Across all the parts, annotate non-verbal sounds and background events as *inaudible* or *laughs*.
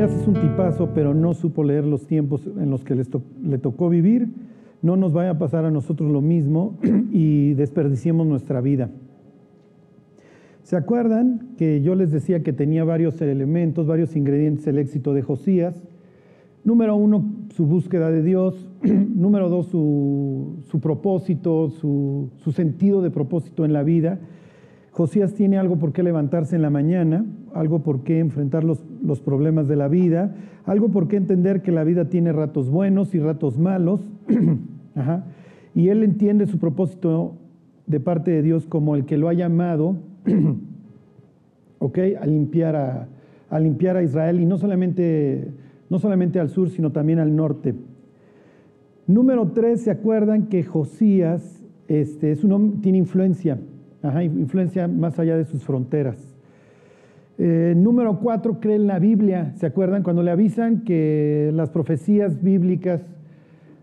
Josías es un tipazo, pero no supo leer los tiempos en los que le tocó vivir. No nos vaya a pasar a nosotros lo mismo *clears throat* y desperdiciemos nuestra vida. ¿Se acuerdan que yo les decía que tenía varios elementos, varios ingredientes el éxito de Josías? Número uno, su búsqueda de Dios. *clears throat* Número dos, su, propósito, su, su, sentido de propósito en la vida. Josías tiene algo por qué levantarse en la mañana, algo por qué enfrentar los, los problemas de la vida, algo por qué entender que la vida tiene ratos buenos y ratos malos. *clears throat* Y él entiende su propósito de parte de Dios como el que lo ha llamado *clears throat* a, limpiar a, a limpiar a Israel y no solamente no solamente al sur, sino también al norte. Número tres, ¿se acuerdan que Josías este, es un tiene influencia, influencia más allá de sus fronteras? Eh, número cuatro, cree en la Biblia. ¿Se acuerdan cuando le avisan que las profecías bíblicas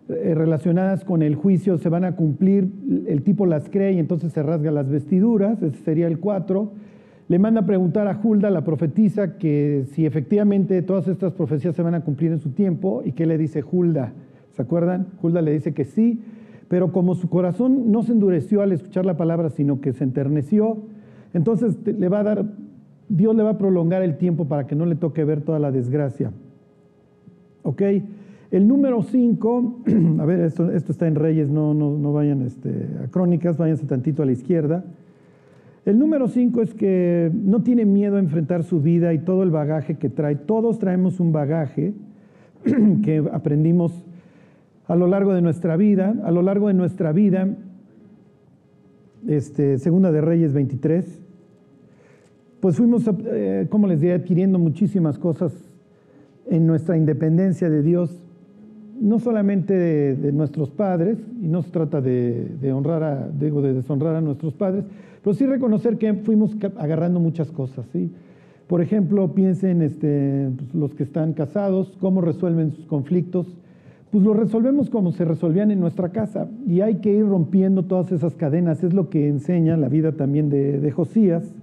eh, relacionadas con el juicio se van a cumplir? El tipo las cree y entonces se rasga las vestiduras. Ese sería el cuatro le manda a preguntar a Hulda, la profetisa, que si efectivamente todas estas profecías se van a cumplir en su tiempo, y qué le dice Hulda. ¿Se acuerdan? Hulda le dice que sí, pero como su corazón no se endureció al escuchar la palabra, sino que se enterneció, entonces le va a dar, Dios le va a prolongar el tiempo para que no le toque ver toda la desgracia. ¿Ok? El número 5, *clears throat* a ver, esto, está en Reyes, no, no, no vayan este, a Crónicas, váyanse tantito a la izquierda. El número cinco es que no tiene miedo a enfrentar su vida y todo el bagaje que trae. Todos traemos un bagaje *clears throat* que aprendimos a lo largo de nuestra vida. A lo largo de nuestra vida, este, Segunda de Reyes 23, pues fuimos, eh, como les diría, adquiriendo muchísimas cosas en nuestra independencia de Dios, no solamente de, nuestros padres, y no se trata de, honrar a, digo, de deshonrar a nuestros padres, pero sí reconocer que fuimos agarrando muchas cosas, ¿sí? Por ejemplo, piensen este, pues, los que están casados, cómo resuelven sus conflictos. Pues lo resolvemos como se resolvían en nuestra casa y hay que ir rompiendo todas esas cadenas. Es lo que enseña la vida también de Josías.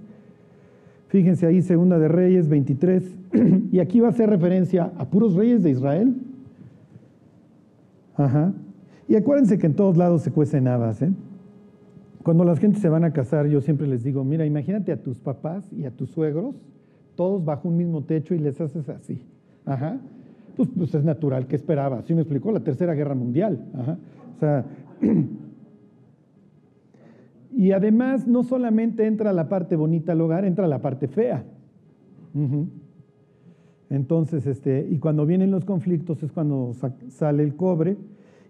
Fíjense ahí, Segunda de Reyes 23. *clears throat* y aquí va a hacer referencia a puros reyes de Israel. Ajá. Y acuérdense que en todos lados se cuecen habas, ¿eh? Cuando las gentes se van a casar, yo siempre les digo, mira, imagínate a tus papás y a tus suegros, todos bajo un mismo techo y les haces así. Ajá. Pues, pues es natural, ¿qué esperaba? Así me explicó la Tercera Guerra Mundial. Ajá. O sea, *clears throat* y además no solamente entra la parte bonita al hogar, entra la parte fea. Entonces, este, y cuando vienen los conflictos es cuando sale el cobre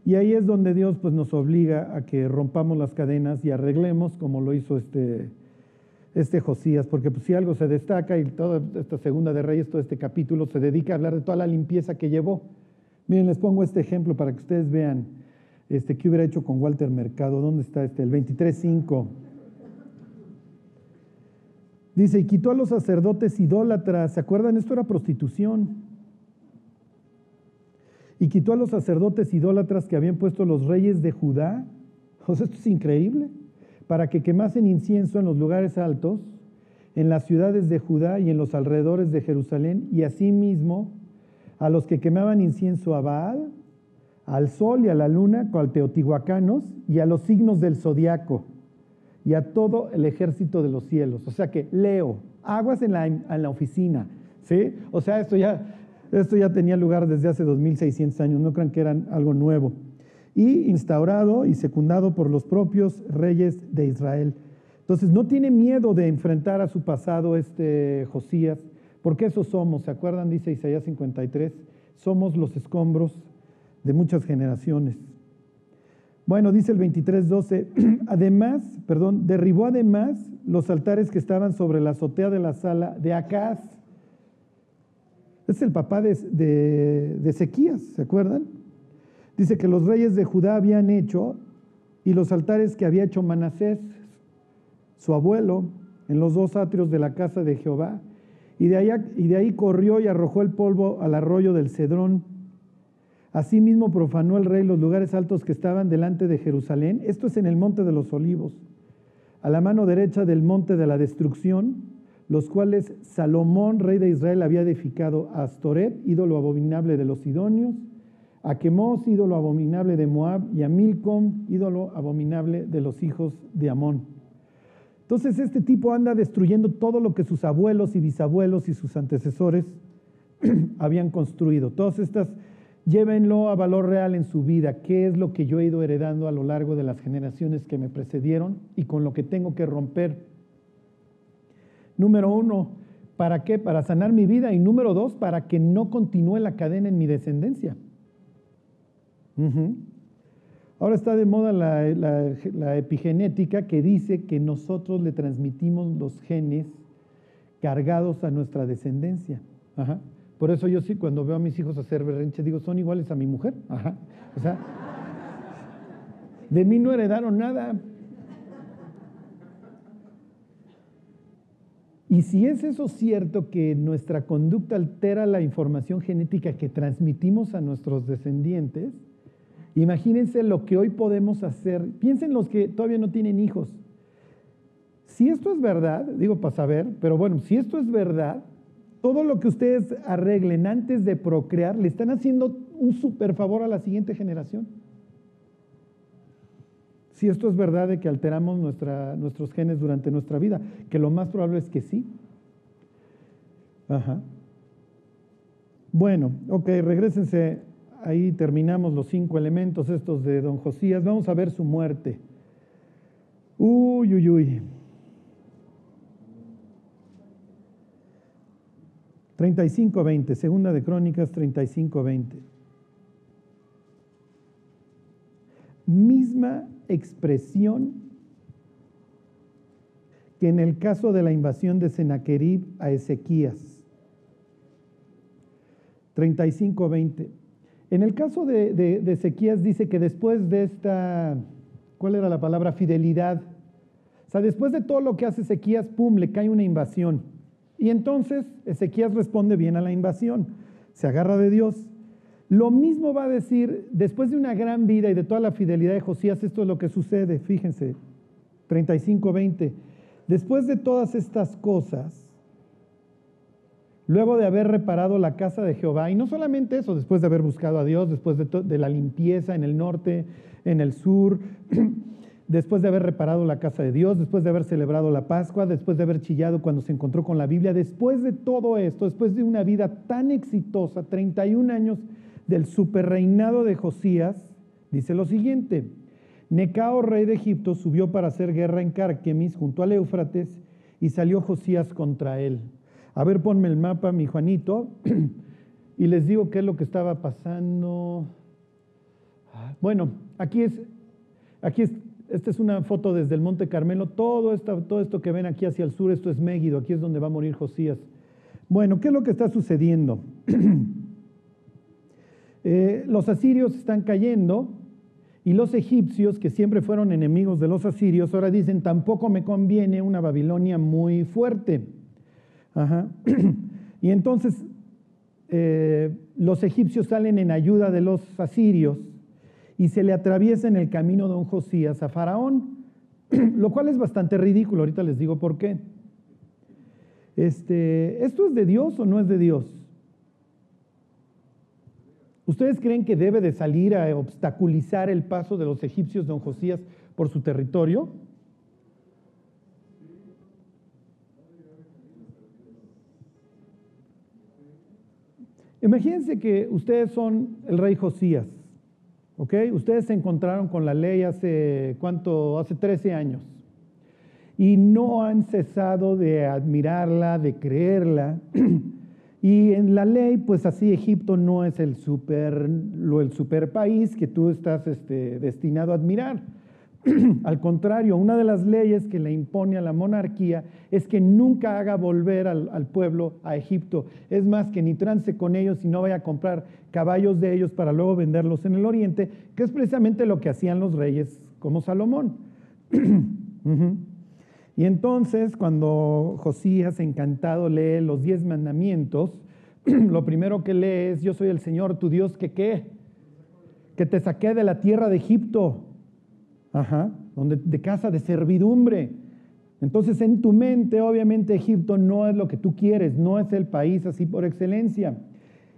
y ahí es donde Dios pues, nos obliga a que rompamos las cadenas y arreglemos como lo hizo este, este Josías, porque pues, si algo se destaca y toda esta segunda de Reyes, todo este capítulo se dedica a hablar de toda la limpieza que llevó. Miren, les pongo este ejemplo para que ustedes vean este, qué hubiera hecho con Walter Mercado. ¿Dónde está este? El 23.5. Dice, y quitó a los sacerdotes idólatras. ¿Se acuerdan? Esto era prostitución y quitó a los sacerdotes idólatras que habían puesto los reyes de Judá. O sea, esto es increíble. Para que quemasen incienso en los lugares altos, en las ciudades de Judá y en los alrededores de Jerusalén, y asimismo a los que quemaban incienso a Baal, al sol y a la luna, cual teotihuacanos, y a los signos del zodiaco, y a todo el ejército de los cielos. O sea que leo, aguas en la, en la oficina, ¿sí? O sea, esto ya esto ya tenía lugar desde hace 2600 años, no crean que era algo nuevo. Y instaurado y secundado por los propios reyes de Israel. Entonces no tiene miedo de enfrentar a su pasado este Josías, porque eso somos, ¿se acuerdan? Dice Isaías 53, somos los escombros de muchas generaciones. Bueno, dice el 23.12, *clears throat* además, perdón, derribó además los altares que estaban sobre la azotea de la sala de Acaz es el papá de, de, Ezequías, ¿se acuerdan? Dice que los reyes de Judá habían hecho y los altares que había hecho Manasés, su abuelo, en los dos atrios de la casa de Jehová. Y de, y de ahí corrió y arrojó el polvo al arroyo del Cedrón. Asimismo profanó el rey los lugares altos que estaban delante de Jerusalén. Esto es en el monte de los olivos, a la mano derecha del monte de la destrucción, los cuales Salomón, rey de Israel, había edificado a Astoret, ídolo abominable de los sidonios, a Quemos, ídolo abominable de Moab, y a Milcom, ídolo abominable de los hijos de Amón. Entonces este tipo anda destruyendo todo lo que sus abuelos y bisabuelos y sus antecesores *clears throat* habían construido. Todas estas, llévenlo a valor real en su vida. ¿Qué es lo que yo he ido heredando a lo largo de las generaciones que me precedieron y con lo que tengo que romper? Número uno, ¿para qué? Para sanar mi vida. Y número dos, para que no continúe la cadena en mi descendencia. Ahora está de moda la, epigenética que dice que nosotros le transmitimos los genes cargados a nuestra descendencia. Por eso yo sí, cuando veo a mis hijos hacer berrinche, digo, son iguales a mi mujer. *laughs* O sea, de mí no heredaron nada. Y si es eso cierto que nuestra conducta altera la información genética que transmitimos a nuestros descendientes, imagínense lo que hoy podemos hacer. Piensen los que todavía no tienen hijos. Si esto es verdad, digo para saber, pero bueno, si esto es verdad, todo lo que ustedes arreglen antes de procrear le están haciendo un super favor a la siguiente generación si esto es verdad de que alteramos nuestros genes durante nuestra vida, que lo más probable es que sí. Ajá. Bueno, ok, regresense, ahí terminamos los cinco elementos estos de don Josías, vamos a ver su muerte. Uy, uy, uy. 35-20, segunda de Crónicas 35-20. Misma expresión que en el caso de la invasión de Sennacherib a Ezequías. 35-20. En el caso de, de, Ezequías dice que después de esta, ¿cuál era la palabra? Fidelidad. O sea, después de todo lo que hace Ezequías, pum, le cae una invasión. Y entonces Ezequías responde bien a la invasión. Se agarra de Dios lo mismo va a decir, después de una gran vida y de toda la fidelidad de Josías, esto es lo que sucede, fíjense, 35-20. Después de todas estas cosas, luego de haber reparado la casa de Jehová, y no solamente eso, después de haber buscado a Dios, después de, de la limpieza en el norte, en el sur, *clears throat* después de haber reparado la casa de Dios, después de haber celebrado la Pascua, después de haber chillado cuando se encontró con la Biblia, después de todo esto, después de una vida tan exitosa, 31 años del superreinado de Josías, dice lo siguiente, Necao, rey de Egipto, subió para hacer guerra en Carquemis junto al Éufrates y salió Josías contra él. A ver, ponme el mapa, mi Juanito, *clears throat* y les digo qué es lo que estaba pasando. Bueno, aquí es, aquí es, esta es una foto desde el Monte Carmelo. Todo esto, todo esto que ven aquí hacia el sur, esto es Mégido, aquí es donde va a morir Josías. Bueno, ¿qué es lo que está sucediendo? *clears throat* Eh, los asirios están cayendo y los egipcios, que siempre fueron enemigos de los asirios, ahora dicen, tampoco me conviene una Babilonia muy fuerte. *clears throat* y entonces eh, los egipcios salen en ayuda de los asirios y se le atraviesa en el camino de un Josías a Faraón, *clears throat* lo cual es bastante ridículo, ahorita les digo por qué. Este, ¿Esto es de Dios o no es de Dios? ¿Ustedes creen que debe de salir a obstaculizar el paso de los egipcios don Josías por su territorio? Imagínense que ustedes son el rey Josías, ¿ok? Ustedes se encontraron con la ley hace, ¿cuánto? Hace 13 años. Y no han cesado de admirarla, de creerla. *clears throat* Y en la ley, pues así Egipto no es el super, lo, el super país que tú estás este, destinado a admirar. *clears throat* al contrario, una de las leyes que le impone a la monarquía es que nunca haga volver al, pueblo a Egipto. Es más, que ni trance con ellos y no vaya a comprar caballos de ellos para luego venderlos en el oriente, que es precisamente lo que hacían los reyes como Salomón. *clears throat* Y entonces, cuando Josías, encantado, lee los diez mandamientos, *clears throat* lo primero que lee es, yo soy el Señor, tu Dios, que qué? Que te saqué de la tierra de Egipto, Ajá, donde, de casa de servidumbre. Entonces en tu mente obviamente Egipto no es lo que tú quieres, no es el país así por excelencia.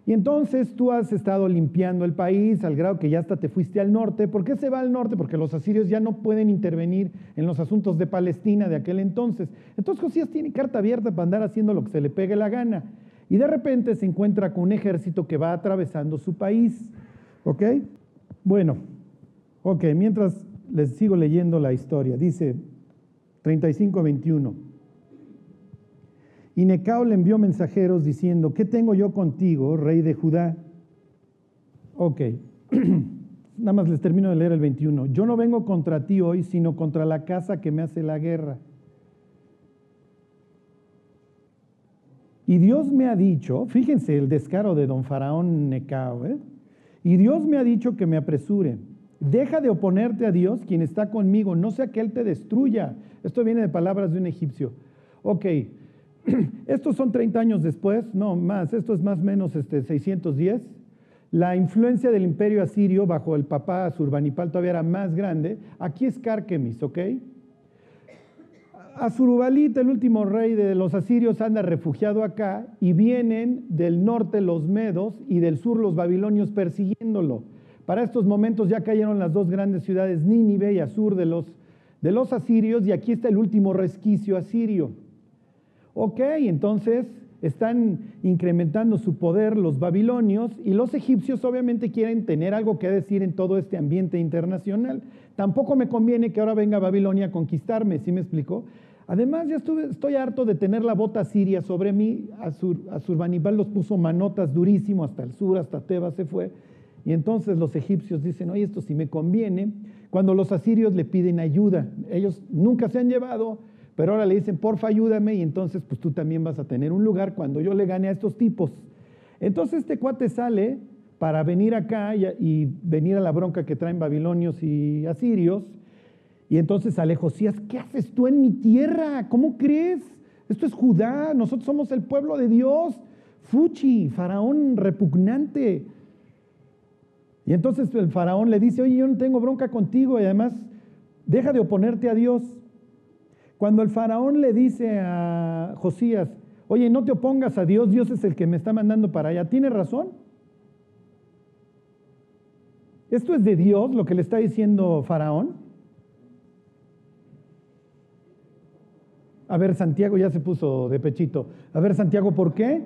Y entonces tú has estado limpiando el país al grado que ya hasta te fuiste al norte. ¿Por qué se va al norte? Porque los asirios ya no pueden intervenir en los asuntos de Palestina de aquel entonces. Entonces Josías tiene carta abierta para andar haciendo lo que se le pegue la gana. Y de repente se encuentra con un ejército que va atravesando su país. ¿Ok? Bueno, ok, mientras les sigo leyendo la historia, dice 35-21. Y Necao le envió mensajeros diciendo, ¿qué tengo yo contigo, rey de Judá? Ok, *clears throat* nada más les termino de leer el 21. Yo no vengo contra ti hoy, sino contra la casa que me hace la guerra. Y Dios me ha dicho, fíjense el descaro de don Faraón Necao, ¿eh? y Dios me ha dicho que me apresure. Deja de oponerte a Dios, quien está conmigo, no sea que Él te destruya. Esto viene de palabras de un egipcio. Ok, *clears throat* estos son 30 años después, no más, esto es más o menos este, 610. La influencia del imperio asirio bajo el papá Asurbanipal todavía era más grande. Aquí es Carquemis, ¿ok? Asurbanipal, el último rey de los asirios, anda refugiado acá y vienen del norte los medos y del sur los babilonios persiguiéndolo. Para estos momentos ya cayeron las dos grandes ciudades, Nínive y Asur, de los, de los asirios, y aquí está el último resquicio asirio. Ok, entonces están incrementando su poder los babilonios y los egipcios obviamente quieren tener algo que decir en todo este ambiente internacional. Tampoco me conviene que ahora venga Babilonia a conquistarme, ¿sí me explico? Además, ya estoy harto de tener la bota siria sobre mí. Asurbanipal los puso manotas durísimo hasta el sur, hasta Tebas se fue. Y entonces los egipcios dicen, oye, esto sí me conviene. Cuando los asirios le piden ayuda, ellos nunca se han llevado, pero ahora le dicen, porfa, ayúdame y entonces pues tú también vas a tener un lugar cuando yo le gane a estos tipos. Entonces este cuate sale para venir acá y, venir a la bronca que traen babilonios y asirios. Y entonces sale Josías, ¿qué haces tú en mi tierra? ¿Cómo crees? Esto es Judá, nosotros somos el pueblo de Dios. Fuchi, faraón repugnante. Y entonces el faraón le dice, oye, yo no tengo bronca contigo y además deja de oponerte a Dios. Cuando el faraón le dice a Josías, oye, no te opongas a Dios, Dios es el que me está mandando para allá, ¿tiene razón? ¿Esto es de Dios lo que le está diciendo faraón? A ver, Santiago ya se puso de pechito. A ver, Santiago, ¿por qué?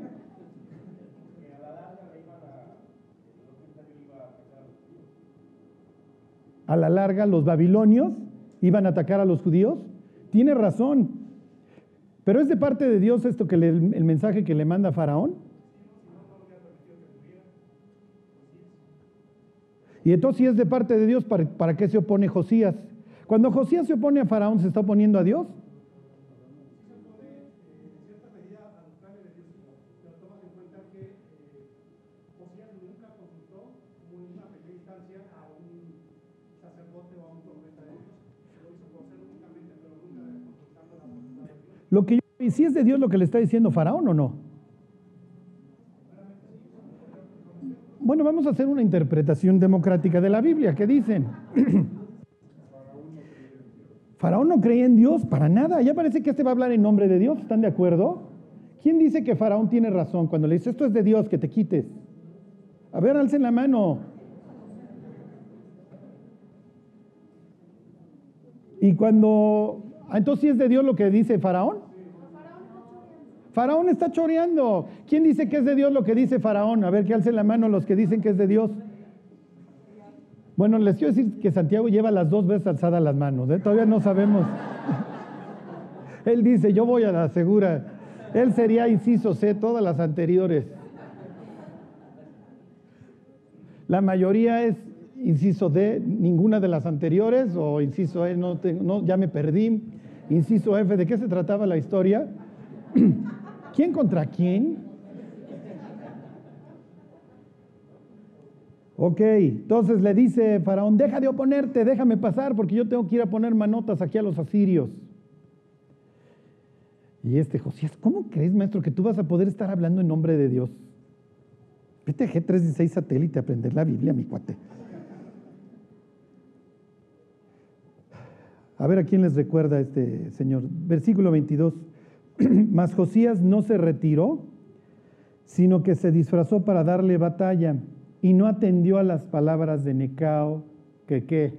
A la larga, los babilonios iban a atacar a los judíos. Tiene razón. Pero es de parte de Dios esto que el mensaje que le manda Faraón. Y entonces si es de parte de Dios, ¿para, ¿para, qué se opone Josías? Cuando Josías se opone a Faraón, ¿se está oponiendo a Dios? Lo que ¿Y si es de Dios lo que le está diciendo Faraón o no? Bueno, vamos a hacer una interpretación democrática de la Biblia. ¿Qué dicen? *clears throat* Faraón no creía en Dios para nada. Ya parece que este va a hablar en nombre de Dios. ¿Están de acuerdo? ¿Quién dice que Faraón tiene razón cuando le dice esto es de Dios, que te quites? A ver, alcen la mano. Y cuando Ah, entonces, ¿sí es de Dios lo que dice Faraón? Faraón está choreando. ¿Quién dice que es de Dios lo que dice Faraón? A ver, que alcen la mano los que dicen que es de Dios. Bueno, les quiero decir que Santiago lleva las dos veces alzadas las manos. ¿eh? Todavía no sabemos. *laughs* Él dice, yo voy a la segura. Él sería inciso C, todas las anteriores. La mayoría es inciso D, ninguna de las anteriores, o inciso E, no, no ya me perdí. Inciso F, ¿de qué se trataba la historia? *clears throat* ¿Quién contra quién? Ok, entonces le dice Faraón, deja de oponerte, déjame pasar porque yo tengo que ir a poner manotas aquí a los asirios. Y este Josías, ¿cómo crees, maestro, que tú vas a poder estar hablando en nombre de Dios? Vete a G316 satélite a aprender la Biblia, mi cuate. A ver a quién les recuerda este señor. Versículo 22. *clears throat* Mas Josías no se retiró, sino que se disfrazó para darle batalla y no atendió a las palabras de Necao, que qué,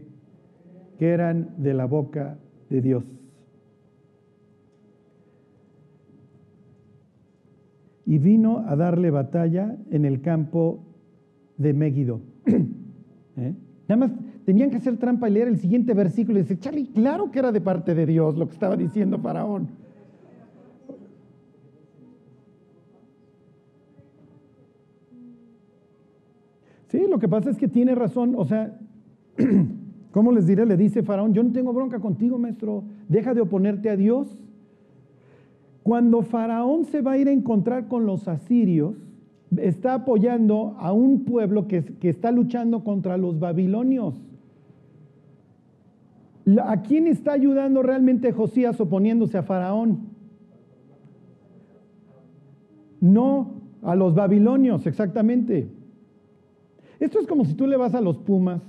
que eran de la boca de Dios. Y vino a darle batalla en el campo de Megiddo. *clears throat* ¿Eh? Nada más tenían que hacer trampa y leer el siguiente versículo y decir, Charlie, claro que era de parte de Dios lo que estaba diciendo Faraón. Sí, lo que pasa es que tiene razón, o sea, *clears throat* ¿cómo les diré? Le dice Faraón, yo no tengo bronca contigo, maestro, deja de oponerte a Dios. Cuando Faraón se va a ir a encontrar con los asirios, está apoyando a un pueblo que, que está luchando contra los babilonios. ¿A quién está ayudando realmente Josías oponiéndose a Faraón? No, a los babilonios, exactamente. Esto es como si tú le vas a los Pumas,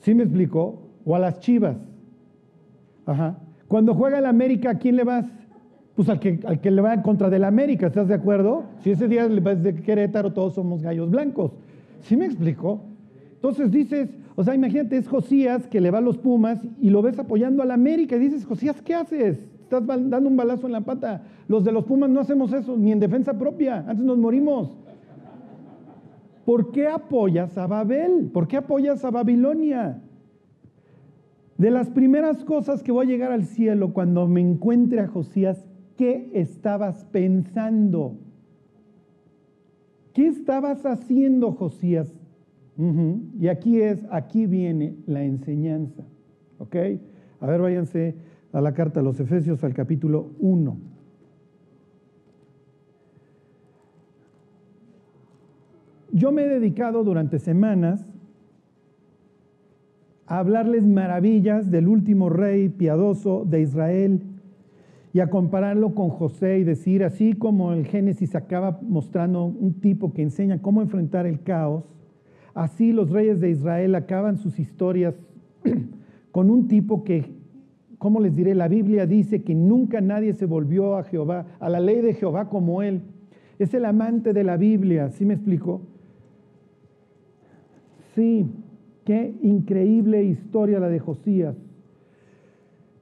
¿sí me explicó? O a las Chivas. Ajá. Cuando juega el América, ¿a quién le vas? Pues al que, al que le va en contra del América, ¿estás de acuerdo? Si ese día le vas de Querétaro, todos somos gallos blancos. ¿Sí me explicó? Entonces dices, o sea, imagínate, es Josías que le va a los Pumas y lo ves apoyando al América y dices, Josías, ¿qué haces? Estás dando un balazo en la pata. Los de los Pumas no hacemos eso, ni en defensa propia, antes nos morimos. ¿Por qué apoyas a Babel? ¿Por qué apoyas a Babilonia? De las primeras cosas que voy a llegar al cielo cuando me encuentre a Josías, ¿qué estabas pensando? ¿Qué estabas haciendo, Josías? Y aquí es, aquí viene la enseñanza. ¿Ok? A ver, váyanse a la carta a los Efesios al capítulo 1. Yo me he dedicado durante semanas a hablarles maravillas del último rey piadoso de Israel y a compararlo con José y decir, así como el Génesis acaba mostrando un tipo que enseña cómo enfrentar el caos, así los reyes de Israel acaban sus historias *clears throat* con un tipo que, ¿cómo les diré? La Biblia dice que nunca nadie se volvió a Jehová, a la ley de Jehová como él. Es el amante de la Biblia, ¿sí me explico? Sí, qué increíble historia la de Josías.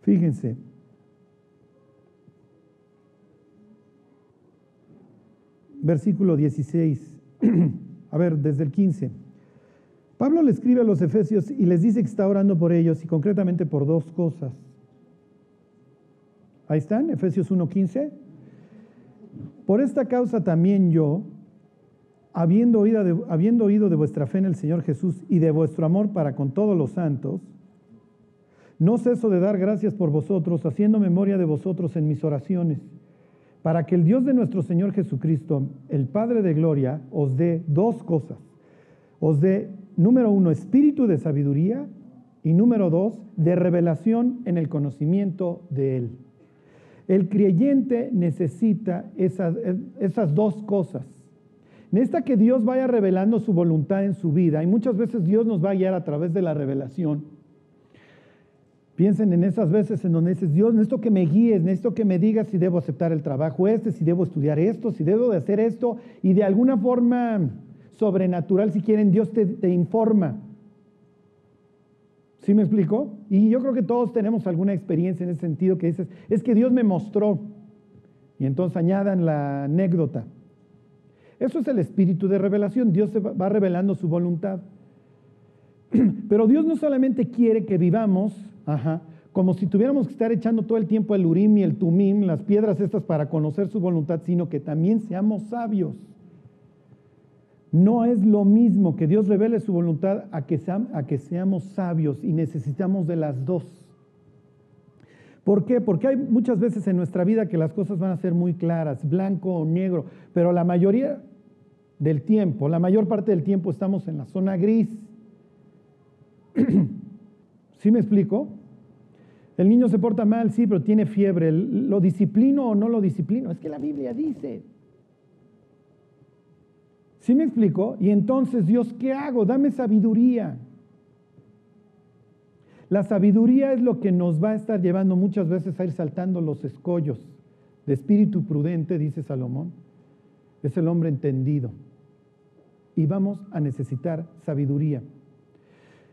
Fíjense. Versículo 16. *clears throat* A ver, desde el 15. Pablo le escribe a los efesios y les dice que está orando por ellos y concretamente por dos cosas. Ahí están, Efesios 1.15. Por esta causa también yo, habiendo oído, de, habiendo oído de vuestra fe en el Señor Jesús y de vuestro amor para con todos los santos, no ceso de dar gracias por vosotros, haciendo memoria de vosotros en mis oraciones, para que el Dios de nuestro Señor Jesucristo, el Padre de Gloria, os dé dos cosas. Os dé, número uno, espíritu de sabiduría y número dos, de revelación en el conocimiento de Él. El creyente necesita esas, esas dos cosas Necesita que Dios vaya revelando su voluntad en su vida y muchas veces Dios nos va a guiar a través de la revelación. Piensen en esas veces en donde dices, Dios, necesito que me guíes, necesito que me digas si debo aceptar el trabajo este, si debo estudiar esto, si debo de hacer esto, y de alguna forma sobrenatural, si quieren, Dios te, te informa. ¿Sí me explico? Y yo creo que todos tenemos alguna experiencia en ese sentido que dices, es que Dios me mostró. Y entonces añadan la anécdota. Eso es el espíritu de revelación. Dios va revelando su voluntad. *clears throat* Pero Dios no solamente quiere que vivamos, como si tuviéramos que estar echando todo el tiempo el urim y el tumim, las piedras estas para conocer su voluntad, sino que también seamos sabios. No es lo mismo que Dios revele su voluntad a que, a que seamos sabios y necesitamos de las dos. ¿Por qué? Porque hay muchas veces en nuestra vida que las cosas van a ser muy claras, blanco o negro, pero la mayoría del tiempo, la mayor parte del tiempo estamos en la zona gris. *clears throat* ¿Sí me explico? El niño se porta mal, sí, pero tiene fiebre. ¿Lo disciplino o no lo disciplino? Es que la Biblia dice. ¿Sí me explico? Y entonces, Dios, ¿qué hago? Dame sabiduría. La sabiduría es lo que nos va a estar llevando muchas veces a ir saltando los escollos. De espíritu prudente, dice Salomón, es el hombre entendido. Y vamos a necesitar sabiduría.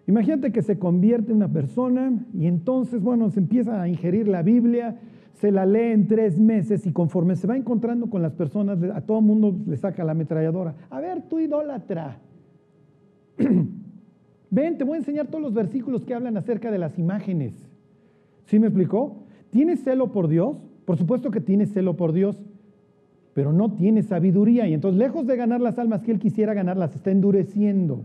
Imagínate que se convierte una persona y entonces, bueno, se empieza a ingerir la Biblia, se la lee en tres meses y conforme se va encontrando con las personas, a todo mundo le saca la ametralladora. A ver, tú idólatra. *clears throat* Ven, te voy a enseñar todos los versículos que hablan acerca de las imágenes. ¿Sí me explicó? ¿Tienes celo por Dios? Por supuesto que tienes celo por Dios, pero no tienes sabiduría. Y entonces, lejos de ganar las almas que Él quisiera ganar, las está endureciendo.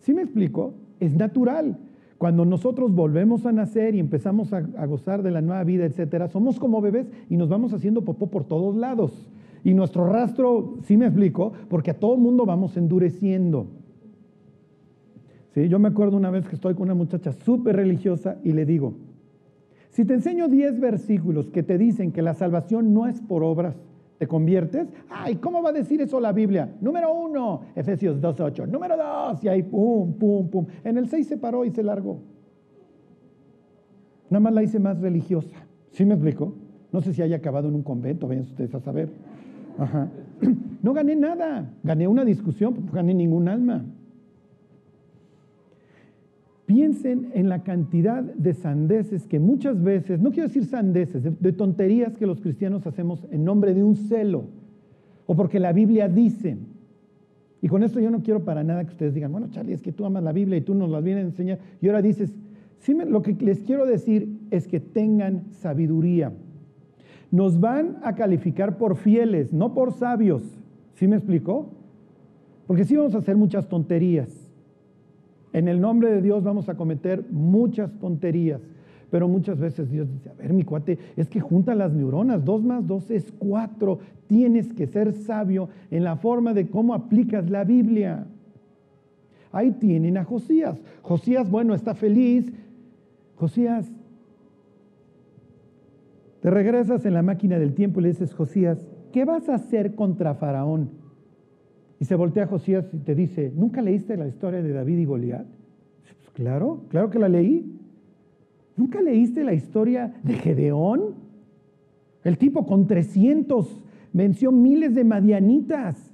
¿Sí me explico? Es natural. Cuando nosotros volvemos a nacer y empezamos a, a, gozar de la nueva vida, etcétera, somos como bebés y nos vamos haciendo popó por todos lados. Y nuestro rastro, sí me explico, porque a todo mundo vamos endureciendo. ¿Sí? Yo me acuerdo una vez que estoy con una muchacha súper religiosa y le digo, si te enseño 10 versículos que te dicen que la salvación no es por obras, ¿te conviertes? Ay, ¿cómo va a decir eso la Biblia? Número uno, Efesios 2.8. Número dos, y ahí pum, pum, pum. En el 6 se paró y se largó. Nada más la hice más religiosa. ¿Sí me explico? No sé si haya acabado en un convento, vayan ustedes a saber. *clears throat* No gané nada, gané una discusión, no gané ningún alma. Piensen en la cantidad de sandeces que muchas veces, no quiero decir sandeces, de, tonterías que los cristianos hacemos en nombre de un celo o porque la Biblia dice. Y con esto yo no quiero para nada que ustedes digan, bueno, Charlie, es que tú amas la Biblia y tú nos la vienes a enseñar. Y ahora dices, sí, lo que les quiero decir es que tengan sabiduría. Nos van a calificar por fieles, no por sabios. ¿Sí me explicó? Porque sí vamos a hacer muchas tonterías. En el nombre de Dios vamos a cometer muchas tonterías, pero muchas veces Dios dice, a ver mi cuate, es que junta las neuronas, dos más dos es cuatro, tienes que ser sabio en la forma de cómo aplicas la Biblia. Ahí tienen a Josías. Josías, bueno, está feliz. Josías, te regresas en la máquina del tiempo y le dices, Josías, ¿qué vas a hacer contra Faraón? Y se voltea a Josías y te dice, ¿nunca leíste la historia de David y Goliat? Pues claro, claro que la leí. ¿Nunca leíste la historia de Gedeón? El tipo con 300 venció miles de madianitas.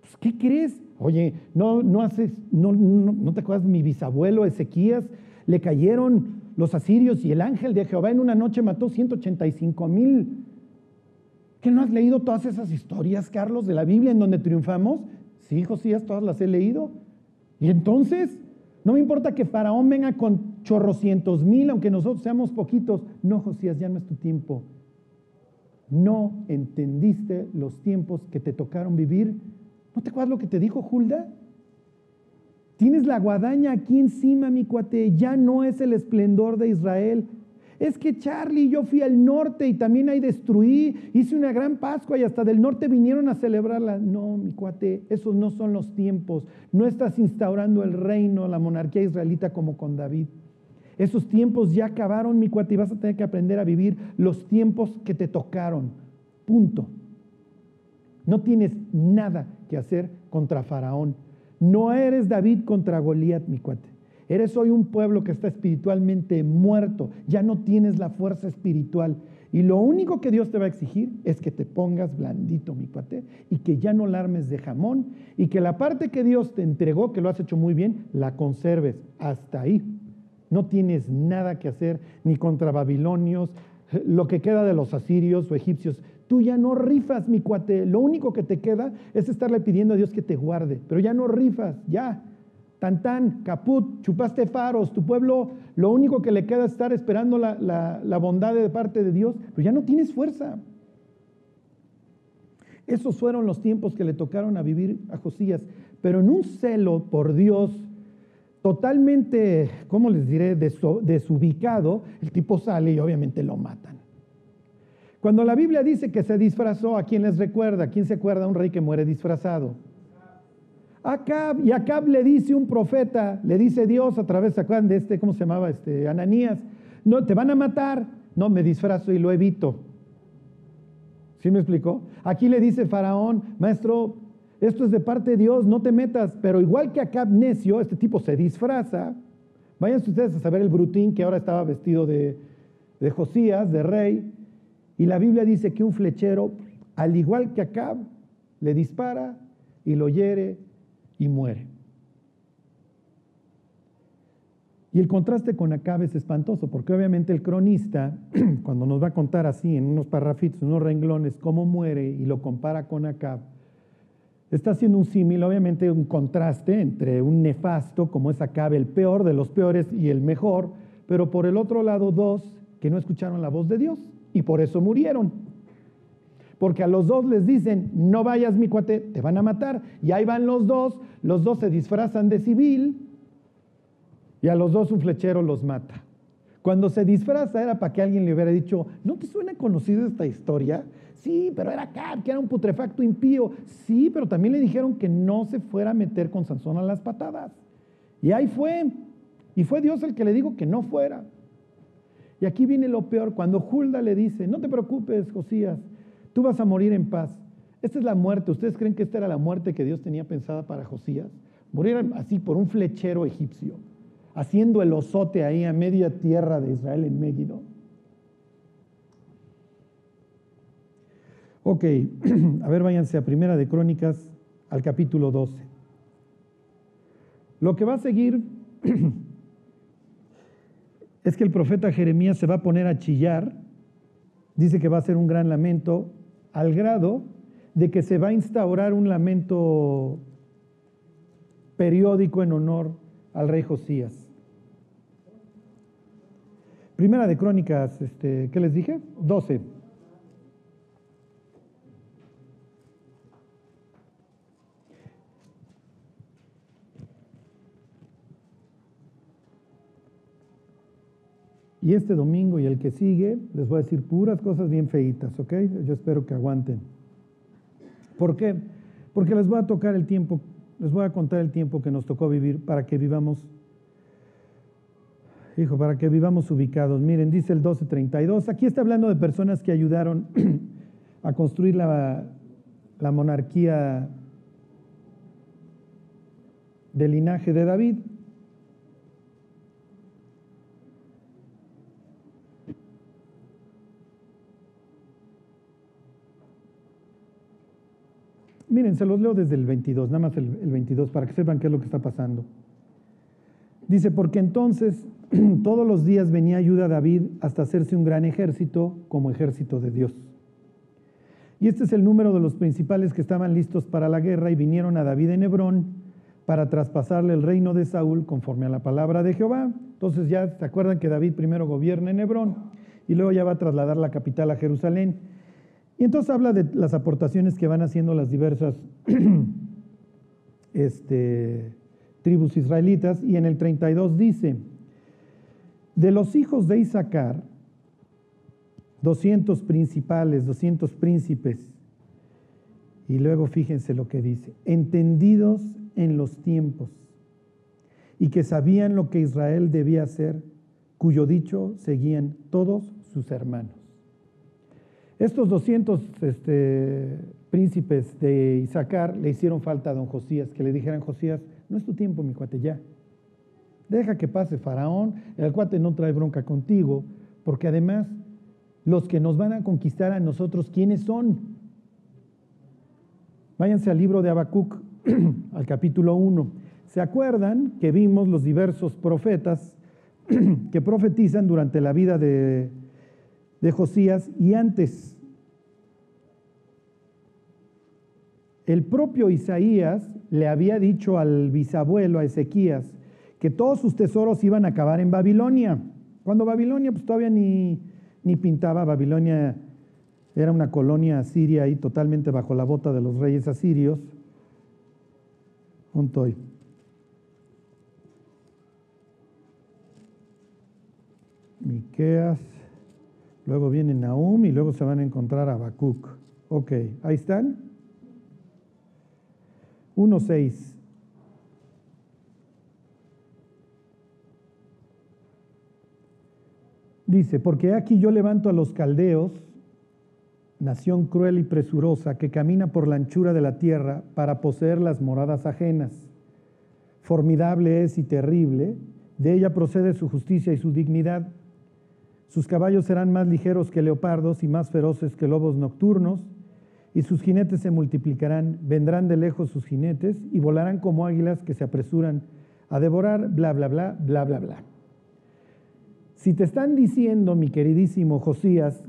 Pues, ¿Qué crees? Oye, no, no, haces, no, no, no te acuerdas, mi bisabuelo Ezequías, le cayeron los asirios y el ángel de Jehová en una noche mató 185 mil ¿Que no has leído todas esas historias, Carlos, de la Biblia en donde triunfamos? Sí, Josías, todas las he leído. Y entonces, no me importa que Faraón venga con chorrocientos mil, aunque nosotros seamos poquitos. No, Josías, ya no es tu tiempo. No entendiste los tiempos que te tocaron vivir. ¿No te acuerdas lo que te dijo Hulda? Tienes la guadaña aquí encima, mi cuate. Ya no es el esplendor de Israel es que Charlie, yo fui al norte y también ahí destruí, hice una gran Pascua y hasta del norte vinieron a celebrarla. No, mi cuate, esos no son los tiempos. No estás instaurando el reino, la monarquía israelita como con David. Esos tiempos ya acabaron, mi cuate, y vas a tener que aprender a vivir los tiempos que te tocaron. Punto. No tienes nada que hacer contra Faraón. No eres David contra Goliat, mi cuate. Eres hoy un pueblo que está espiritualmente muerto, ya no tienes la fuerza espiritual. Y lo único que Dios te va a exigir es que te pongas blandito, mi cuate, y que ya no la armes de jamón, y que la parte que Dios te entregó, que lo has hecho muy bien, la conserves hasta ahí. No tienes nada que hacer ni contra babilonios, lo que queda de los asirios o egipcios. Tú ya no rifas, mi cuate. Lo único que te queda es estarle pidiendo a Dios que te guarde, pero ya no rifas, ya. Tan caput, chupaste faros, tu pueblo lo único que le queda es estar esperando la, la, la bondad de parte de Dios, pero ya no tienes fuerza. Esos fueron los tiempos que le tocaron a vivir a Josías, pero en un celo por Dios totalmente, ¿cómo les diré?, desubicado, el tipo sale y obviamente lo matan. Cuando la Biblia dice que se disfrazó, ¿a quién les recuerda? ¿A quién se acuerda un rey que muere disfrazado? Acab, y Acab le dice un profeta, le dice Dios a través, ¿se acuerdan de este, cómo se llamaba? Este, Ananías, no, te van a matar, no, me disfrazo y lo evito. ¿Sí me explicó? Aquí le dice Faraón, maestro, esto es de parte de Dios, no te metas, pero igual que Acab necio, este tipo se disfraza Vayan ustedes a saber el brutín que ahora estaba vestido de, de Josías, de rey, y la Biblia dice que un flechero, al igual que Acab, le dispara y lo hiere y muere. Y el contraste con Acab es espantoso, porque obviamente el cronista, *clears throat* cuando nos va a contar así en unos parrafitos, unos renglones, cómo muere y lo compara con Acab, está haciendo un símil, obviamente un contraste entre un nefasto, como es Acab, el peor de los peores y el mejor, pero por el otro lado dos que no escucharon la voz de Dios y por eso murieron. Porque a los dos les dicen, no vayas mi cuate, te van a matar. Y ahí van los dos, los dos se disfrazan de civil y a los dos un flechero los mata. Cuando se disfraza era para que alguien le hubiera dicho, ¿no te suena conocida esta historia? Sí, pero era Cap, que era un putrefacto impío. Sí, pero también le dijeron que no se fuera a meter con Sansón a las patadas. Y ahí fue. Y fue Dios el que le dijo que no fuera. Y aquí viene lo peor, cuando Hulda le dice, no te preocupes, Josías, tú vas a morir en paz. Esta es la muerte. ¿Ustedes creen que esta era la muerte que Dios tenía pensada para Josías? Morir así por un flechero egipcio haciendo el osote ahí a media tierra de Israel en Megiddo. Ok, *clears throat* a ver, váyanse a Primera de Crónicas al capítulo 12. Lo que va a seguir *clears throat* es que el profeta Jeremías se va a poner a chillar, dice que va a ser un gran lamento, al grado de que se va a instaurar un lamento periódico en honor al rey Josías. Primera de Crónicas, este, ¿qué les dije? 12. Y este domingo y el que sigue les voy a decir puras cosas bien feitas, ¿ok? Yo espero que aguanten. ¿Por qué? Porque les voy a tocar el tiempo, les voy a contar el tiempo que nos tocó vivir para que vivamos Hijo, para que vivamos ubicados. Miren, dice el 1232. Aquí está hablando de personas que ayudaron *clears throat* a construir la, la monarquía del linaje de David. Miren, se los leo desde el 22, nada más el, el 22, para que sepan qué es lo que está pasando. Dice, porque entonces *clears throat* todos los días venía ayuda a David hasta hacerse un gran ejército como ejército de Dios. Y este es el número de los principales que estaban listos para la guerra y vinieron a David en Hebrón para traspasarle el reino de Saúl conforme a la palabra de Jehová. Entonces ya se acuerdan que David primero gobierna en Hebrón y luego ya va a trasladar la capital a Jerusalén. Y entonces habla de las aportaciones que van haciendo las diversas *clears throat* este, tribus israelitas y en el 32 dice, de los hijos de Isaacar, 200 principales, 200 príncipes, y luego fíjense lo que dice, entendidos en los tiempos y que sabían lo que Israel debía hacer, cuyo dicho seguían todos sus hermanos. Estos 200 este, príncipes de Isaacar le hicieron falta a don Josías, que le dijeran, Josías, no es tu tiempo, mi cuate, ya. Deja que pase Faraón, el cuate no trae bronca contigo, porque además los que nos van a conquistar a nosotros, ¿quiénes son? Váyanse al libro de Habacuc, *clears throat* al capítulo 1. ¿Se acuerdan que vimos los diversos profetas *clears throat* que profetizan durante la vida de, de Josías y antes? El propio Isaías le había dicho al bisabuelo, a Ezequías, que todos sus tesoros iban a acabar en Babilonia. Cuando Babilonia pues todavía ni, ni pintaba, Babilonia era una colonia asiria ahí totalmente bajo la bota de los reyes asirios. Junto hoy. Miqueas, luego viene Nahum y luego se van a encontrar a Habacuc. Ok, ahí están. 1.6. Dice, porque aquí yo levanto a los caldeos, nación cruel y presurosa, que camina por la anchura de la tierra para poseer las moradas ajenas. Formidable es y terrible, De ella procede su justicia y su dignidad. Sus caballos serán más ligeros que leopardos y más feroces que lobos nocturnos, y sus jinetes se multiplicarán, vendrán de lejos sus jinetes y volarán como águilas que se apresuran a devorar, bla, bla, bla, bla, bla, bla. Si te están diciendo, mi queridísimo Josías,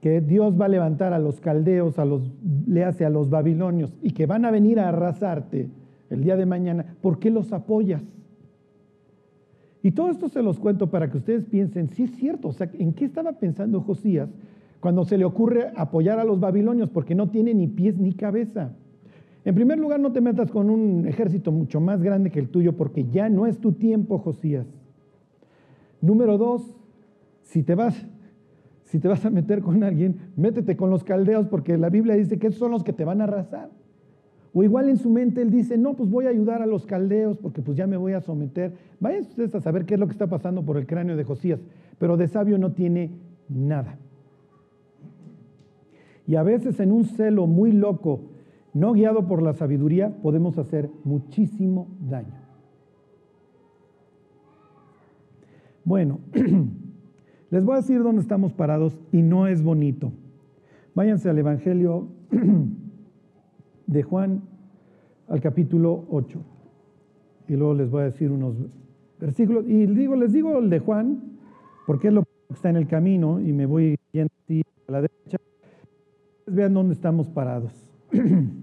que Dios va a levantar a los caldeos, a los, le hace a los babilonios y que van a venir a arrasarte el día de mañana, ¿por qué los apoyas? Y todo esto se los cuento para que ustedes piensen, si es cierto, o sea, ¿en qué estaba pensando Josías cuando se le ocurre apoyar a los babilonios? Porque no tiene ni pies ni cabeza. En primer lugar, no te metas con un ejército mucho más grande que el tuyo, porque ya no es tu tiempo, Josías. Número dos, si te vas, si te vas a meter con alguien, métete con los caldeos, porque la Biblia dice que son los que te van a arrasar. O igual en su mente él dice, no, pues voy a ayudar a los caldeos porque pues ya me voy a someter. Vayan ustedes a saber qué es lo que está pasando por el cráneo de Josías, pero de sabio no tiene nada. Y a veces en un celo muy loco, no guiado por la sabiduría, podemos hacer muchísimo daño. Bueno, *clears throat* les voy a decir dónde estamos parados y no es bonito. Váyanse al Evangelio *clears throat* de Juan al capítulo 8. Y luego les voy a decir unos versículos. Y digo, les digo el de Juan, porque es lo que está en el camino y me voy yendo a la derecha. Vean dónde estamos parados. *clears throat*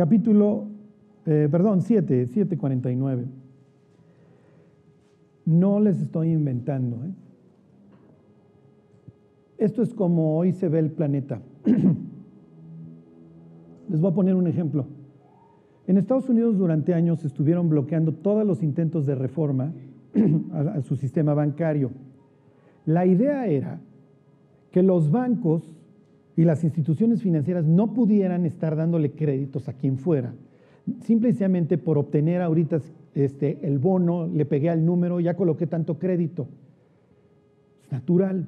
capítulo, eh, perdón, 7, 749. No les estoy inventando. ¿eh? Esto es como hoy se ve el planeta. *clears throat* les voy a poner un ejemplo. En Estados Unidos durante años estuvieron bloqueando todos los intentos de reforma *clears throat* a su sistema bancario. La idea era que los bancos y las instituciones financieras no pudieran estar dándole créditos a quien fuera, simplemente por obtener ahorita este, el bono, le pegué al número, ya coloqué tanto crédito. Es natural.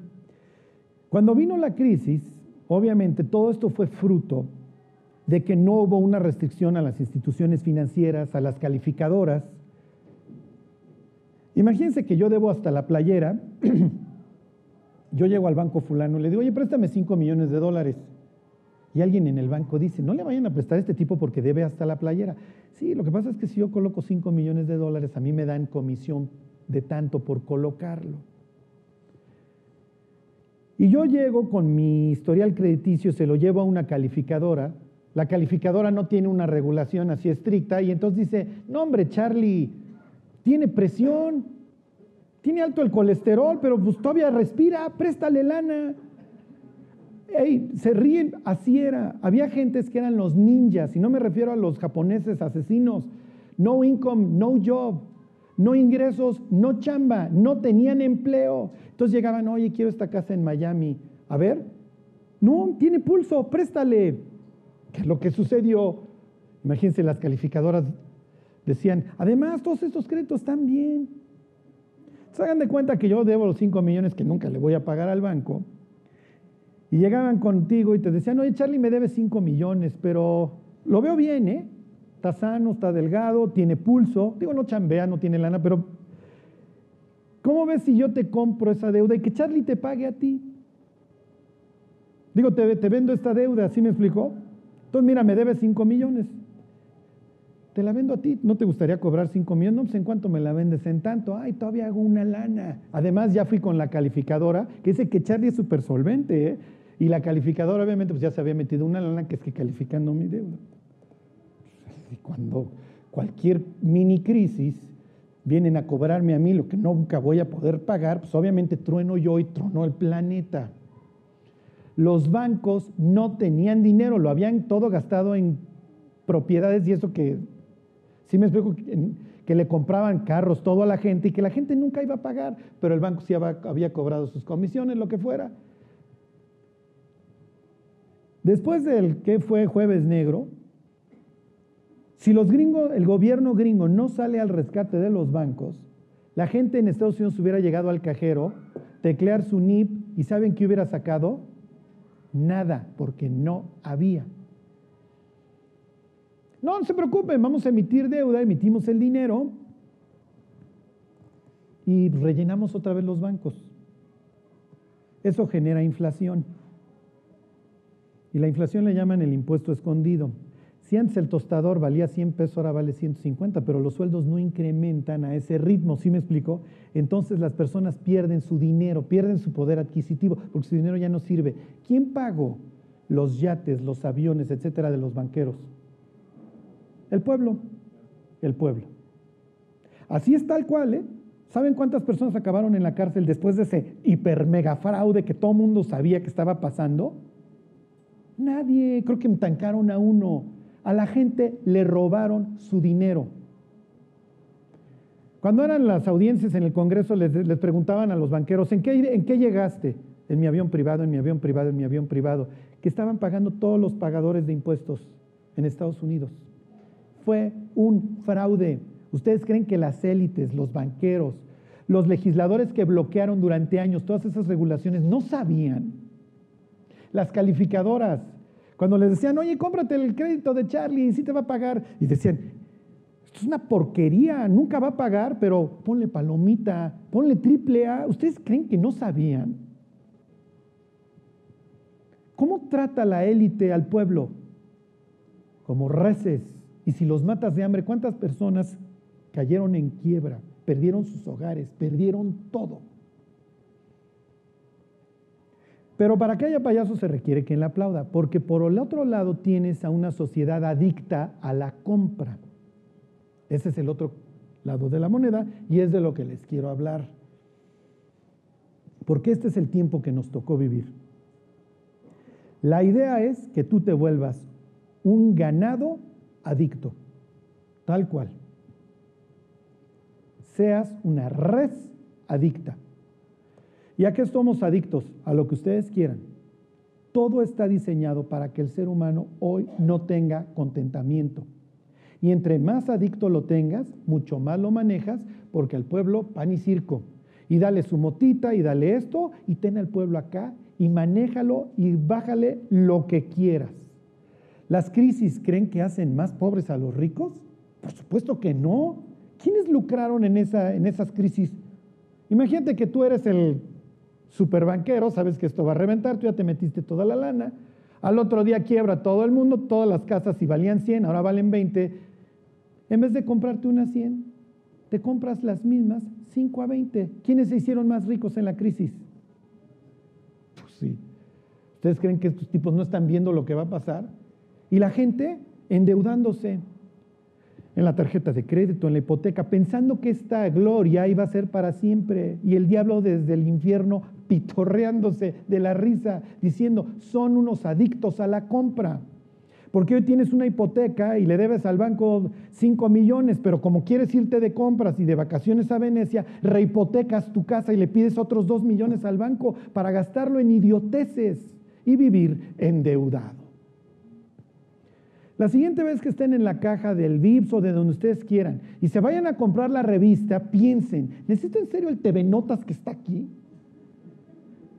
Cuando vino la crisis, obviamente todo esto fue fruto de que no hubo una restricción a las instituciones financieras, a las calificadoras. Imagínense que yo debo hasta la playera *clears throat* yo llego al banco fulano, le digo, oye, préstame 5 millones de dólares. Y alguien en el banco dice, no le vayan a prestar a este tipo porque debe hasta la playera. Sí, lo que pasa es que si yo coloco 5 millones de dólares, a mí me dan comisión de tanto por colocarlo. Y yo llego con mi historial crediticio, se lo llevo a una calificadora. La calificadora no tiene una regulación así estricta y entonces dice, no hombre, Charlie, tiene presión, tiene alto el colesterol, pero pues todavía respira, préstale lana. Ey, se ríen, así era. Había gentes que eran los ninjas, y no me refiero a los japoneses asesinos. No income, no job, no ingresos, no chamba, no tenían empleo. Entonces llegaban, oye, quiero esta casa en Miami. A ver, no, tiene pulso, préstale. ¿Qué es lo que sucedió? Imagínense, las calificadoras decían, además, todos estos créditos están bien. Se hagan de cuenta que yo debo los 5 millones que nunca le voy a pagar al banco. Y llegaban contigo y te decían, oye, Charlie me debe 5 millones, pero lo veo bien, ¿eh? Está sano, está delgado, tiene pulso. Digo, no chambea, no tiene lana, pero ¿cómo ves si yo te compro esa deuda y que Charlie te pague a ti? Digo, te, te vendo esta deuda, ¿así me explicó? Entonces, mira, me debes 5 millones te la vendo a ti, ¿no te gustaría cobrar 5 millones? No, pues en cuánto me la vendes en tanto, ay, todavía hago una lana. Además, ya fui con la calificadora, que dice que Charlie es súper solvente, ¿eh? y la calificadora obviamente pues ya se había metido una lana que es que calificando mi deuda. Y cuando cualquier mini crisis vienen a cobrarme a mí lo que nunca voy a poder pagar, pues obviamente trueno yo y tronó el planeta. Los bancos no tenían dinero, lo habían todo gastado en propiedades y eso que Sí me explico que, le compraban carros todo a la gente y que la gente nunca iba a pagar, pero el banco sí había, cobrado sus comisiones, lo que fuera. Después del que fue jueves negro, si los gringos, el gobierno gringo no sale al rescate de los bancos, La gente en Estados Unidos hubiera llegado al cajero, teclear su NIP y ¿saben qué hubiera sacado? Nada, porque no había. No, no se preocupen, vamos a emitir deuda, emitimos el dinero y rellenamos otra vez los bancos. Eso genera inflación. Y la inflación le llaman el impuesto escondido. Si antes el tostador valía 100 pesos, ahora vale 150, pero los sueldos no incrementan a ese ritmo, ¿sí me explico? Entonces las personas pierden su dinero, pierden su poder adquisitivo, porque su dinero ya no sirve. ¿Quién pagó los yates, los aviones, etcétera, de los banqueros? El pueblo, el pueblo. Así es tal cual, ¿eh? ¿Saben cuántas personas acabaron en la cárcel después de ese hiper mega fraude que todo mundo sabía que estaba pasando? Nadie, creo que me tancaron a uno. A la gente le robaron su dinero. Cuando eran las audiencias en el Congreso, les, preguntaban a los banqueros, ¿en qué, ¿en qué llegaste? En mi avión privado, en mi avión privado, en mi avión privado, que estaban pagando todos los pagadores de impuestos en Estados Unidos. Fue un fraude. ¿Ustedes creen que las élites, los banqueros, los legisladores que bloquearon durante años todas esas regulaciones no sabían las calificadoras. Cuando les decían, oye, cómprate el crédito de Charlie y sí te va a pagar. Y decían, esto es una porquería, nunca va a pagar, pero ponle palomita, ponle triple A. ¿Ustedes creen que no sabían? ¿Cómo trata la élite al pueblo? Como reces. Y si los matas de hambre, ¿cuántas personas cayeron en quiebra, perdieron sus hogares, perdieron todo? Pero para que haya payaso se requiere quien le aplauda, porque por el otro lado tienes a una sociedad adicta a la compra. Ese es el otro lado de la moneda y es de lo que les quiero hablar. Porque este es el tiempo que nos tocó vivir. La idea es que tú te vuelvas un ganado adicto, tal cual. Seas una res adicta. ¿Y a qué somos adictos? A lo que ustedes quieran. Todo está diseñado para que el ser humano hoy no tenga contentamiento. Y entre más adicto lo tengas, mucho más lo manejas, porque al pueblo pan y circo. Y dale su motita y dale esto y ten al pueblo acá y manéjalo y bájale lo que quieras. ¿Las crisis creen que hacen más pobres a los ricos? Por supuesto que no. ¿Quiénes lucraron en, esa, en esas crisis? Imagínate que tú eres el superbanquero, sabes que esto va a reventar, tú ya te metiste toda la lana. Al otro día quiebra todo el mundo, todas las casas si valían 100, ahora valen 20. En vez de comprarte unas 100, te compras las mismas 5 a 20. ¿Quiénes se hicieron más ricos en la crisis? Pues sí. ¿Ustedes creen que estos tipos no están viendo lo que va a pasar? Y la gente endeudándose en la tarjeta de crédito, en la hipoteca, pensando que esta gloria iba a ser para siempre. Y el diablo desde el infierno pitorreándose de la risa, diciendo, son unos adictos a la compra. Porque hoy tienes una hipoteca y le debes al banco 5 millones, pero como quieres irte de compras y de vacaciones a Venecia, rehipotecas tu casa y le pides otros 2 millones al banco para gastarlo en idioteces y vivir endeudado. La siguiente vez que estén en la caja del VIPS o de donde ustedes quieran y se vayan a comprar la revista, piensen, ¿necesito en serio el TV Notas que está aquí?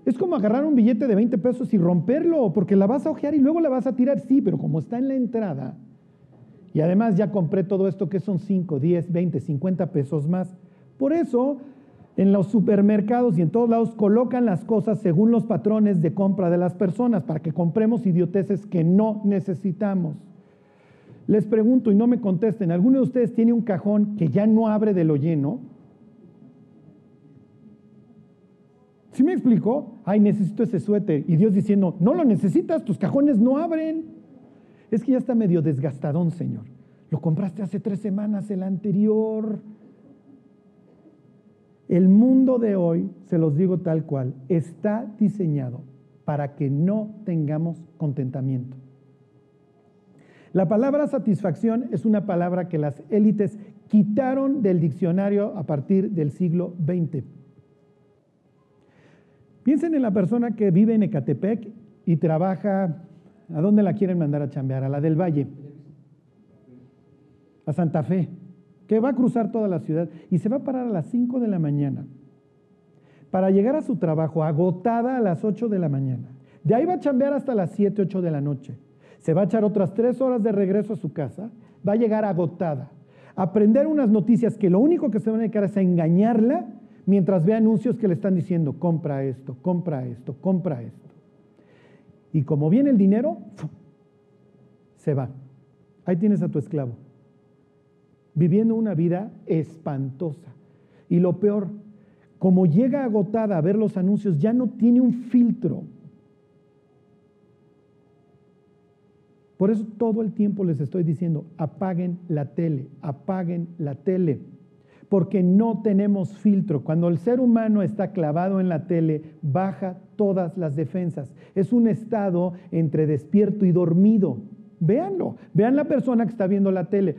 Es como agarrar un billete de 20 pesos y romperlo, porque la vas a ojear y luego la vas a tirar. Sí, pero como está en la entrada, y además ya compré todo esto que son 5, 10, 20, 50 pesos más. Por eso, en los supermercados y en todos lados colocan las cosas según los patrones de compra de las personas, para que compremos idioteces que no necesitamos. Les pregunto y no me contesten, ¿alguno de ustedes tiene un cajón que ya no abre de lo lleno? ¿Sí me explicó? Ay, necesito ese suéter. Y Dios diciendo, no lo necesitas, tus cajones no abren. Es que ya está medio desgastadón, Señor. Lo compraste hace tres semanas, el anterior. El mundo de hoy, se los digo tal cual, está diseñado para que no tengamos contentamiento. La palabra satisfacción es una palabra que las élites quitaron del diccionario a partir del siglo XX. Piensen en la persona que vive en Ecatepec y trabaja, ¿a dónde la quieren mandar a chambear? A la del Valle, a Santa Fe. que va a cruzar toda la ciudad y se va a parar a las 5 de la mañana para llegar a su trabajo agotada a las 8 de la mañana. De ahí va a chambear hasta las 7, 8 de la noche. Se va a echar otras 3 horas de regreso a su casa. Va a llegar agotada. Aprender unas noticias que lo único que se van a dedicar es a engañarla mientras ve anuncios que le están diciendo, compra esto, compra esto, compra esto. Y como viene el dinero, se va. Ahí tienes a tu esclavo viviendo una vida espantosa. Y lo peor, como llega agotada a ver los anuncios, ya no tiene un filtro. Por eso todo el tiempo les estoy diciendo, apaguen la tele, apaguen la tele, porque no tenemos filtro. Cuando el ser humano está clavado en la tele, baja todas las defensas. Es un estado entre despierto y dormido. Véanlo, vean la persona que está viendo la tele.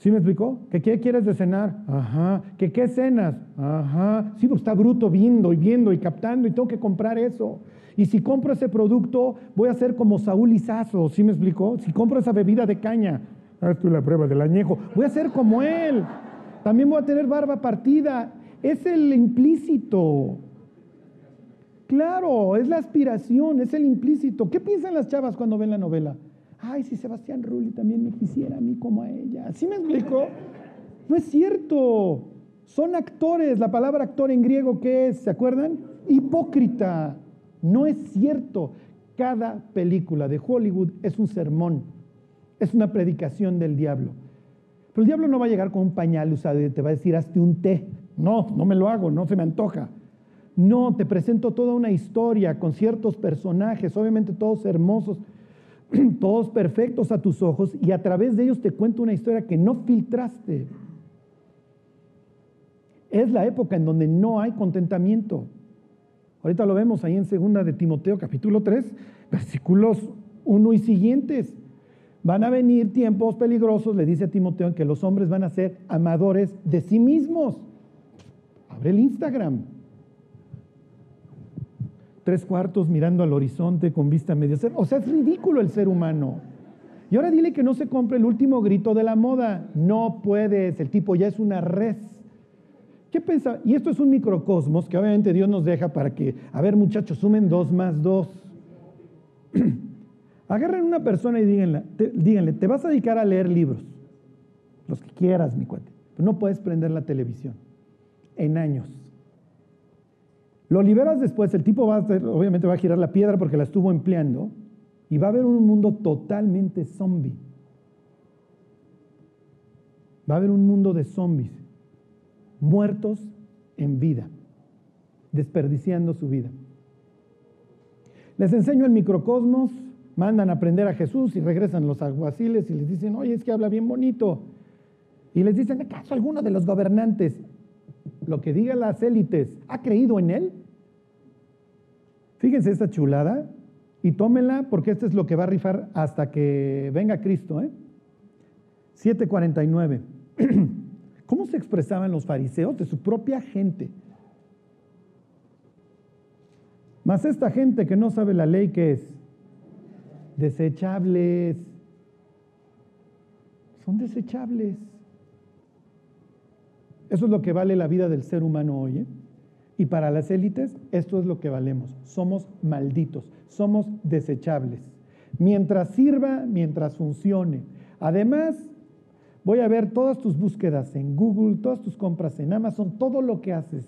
¿Sí me explicó? ¿Que qué quieres de cenar? Ajá. ¿Que qué cenas? Ajá. Sí, está bruto viendo y viendo y captando y tengo que comprar eso. Y si compro ese producto, voy a ser como Saúl Izazo, ¿sí me explicó? Si compro esa bebida de caña, haz tú la prueba del añejo, voy a ser como él. También voy a tener barba partida. Es el implícito. Claro, es la aspiración, es el implícito. ¿Qué piensan las chavas cuando ven la novela? Ay, si Sebastián Rulli también me quisiera a mí como a ella. ¿Sí me explico? No es cierto. Son actores. La palabra actor en griego, ¿qué es? ¿Se acuerdan? Hipócrita. No es cierto. Cada película de Hollywood es un sermón. Es una predicación del diablo. Pero el diablo no va a llegar con un pañal usado y te va a decir, hazte un té. No, no me lo hago, no se me antoja. No, te presento toda una historia con ciertos personajes, obviamente todos hermosos, *clears throat* todos perfectos a tus ojos, y a través de ellos te cuento una historia que no filtraste. Es la época en donde no hay contentamiento. Ahorita lo vemos ahí en segunda de Timoteo capítulo 3, versículos 1 y siguientes. Van a venir tiempos peligrosos, le dice a Timoteo, en que los hombres van a ser amadores de sí mismos. Abre el Instagram tres cuartos mirando al horizonte con vista media. O sea, es ridículo el ser humano. Y ahora dile que no se compre el último grito de la moda. No puedes, el tipo ya es una res. ¿Qué pensa? Y esto es un microcosmos que obviamente Dios nos deja para que, a ver muchachos, sumen dos más dos. *clears throat* Agarren una persona y díganle te, díganle, te vas a dedicar a leer libros, los que quieras, mi cuate, pero no puedes prender la televisión en años. Lo liberas después, el tipo va a obviamente va a girar la piedra porque la estuvo empleando y va a haber un mundo totalmente zombie. Va a haber un mundo de zombies, muertos en vida, desperdiciando su vida. Les enseño el microcosmos, mandan a aprender a Jesús y regresan los alguaciles y les dicen, oye, es que habla bien bonito. Y les dicen, ¿acaso alguno de los gobernantes lo que diga las élites, ¿ha creído en él? Fíjense esta chulada y tómenla porque esto es lo que va a rifar hasta que venga Cristo. ¿eh? 749. *clears throat* ¿Cómo se expresaban los fariseos de su propia gente? Más esta gente que no sabe la ley, ¿qué es? Desechables. Son desechables. Eso es lo que vale la vida del ser humano hoy. ¿eh? Y para las élites, esto es lo que valemos. Somos malditos, somos desechables. Mientras sirva, mientras funcione. Además, voy a ver todas tus búsquedas en Google, todas tus compras en Amazon, todo lo que haces.